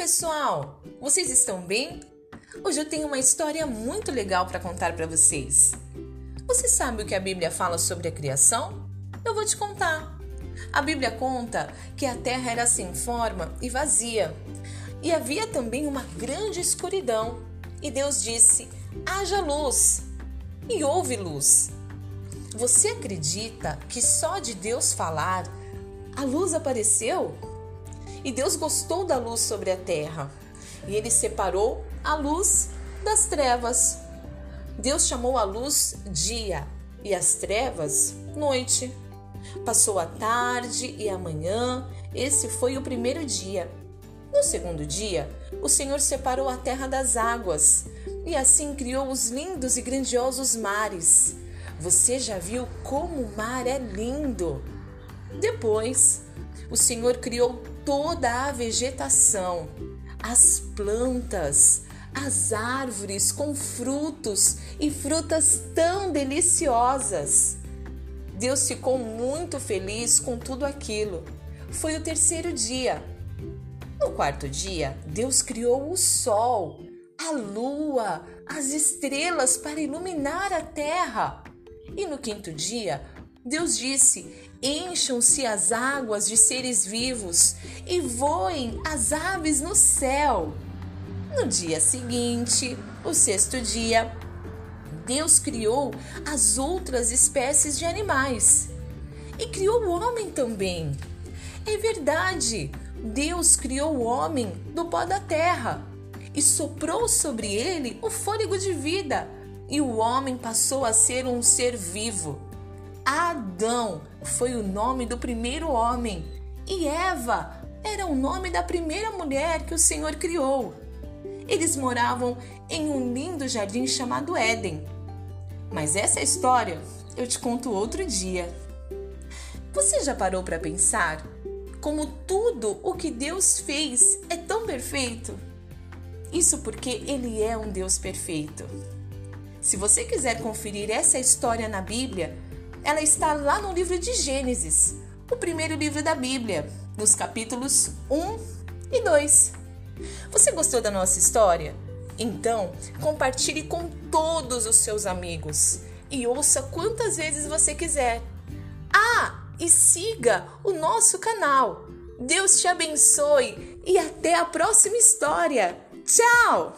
pessoal, vocês estão bem? Hoje eu tenho uma história muito legal para contar para vocês. Você sabe o que a Bíblia fala sobre a criação? Eu vou te contar. A Bíblia conta que a terra era sem forma e vazia, e havia também uma grande escuridão. E Deus disse: haja luz, e houve luz. Você acredita que só de Deus falar a luz apareceu? E Deus gostou da luz sobre a terra, e ele separou a luz das trevas. Deus chamou a luz dia e as trevas noite. Passou a tarde e a manhã, esse foi o primeiro dia. No segundo dia, o Senhor separou a terra das águas e assim criou os lindos e grandiosos mares. Você já viu como o mar é lindo? Depois, o Senhor criou toda a vegetação, as plantas, as árvores com frutos e frutas tão deliciosas. Deus ficou muito feliz com tudo aquilo. Foi o terceiro dia. No quarto dia, Deus criou o sol, a lua, as estrelas para iluminar a terra. E no quinto dia, Deus disse: Encham-se as águas de seres vivos e voem as aves no céu. No dia seguinte, o sexto dia, Deus criou as outras espécies de animais e criou o homem também. É verdade, Deus criou o homem do pó da terra e soprou sobre ele o fôlego de vida, e o homem passou a ser um ser vivo. Adão foi o nome do primeiro homem e Eva era o nome da primeira mulher que o Senhor criou. Eles moravam em um lindo jardim chamado Éden. Mas essa história eu te conto outro dia. Você já parou para pensar como tudo o que Deus fez é tão perfeito? Isso porque Ele é um Deus perfeito. Se você quiser conferir essa história na Bíblia, ela está lá no livro de Gênesis, o primeiro livro da Bíblia, nos capítulos 1 e 2. Você gostou da nossa história? Então, compartilhe com todos os seus amigos e ouça quantas vezes você quiser. Ah, e siga o nosso canal. Deus te abençoe e até a próxima história. Tchau!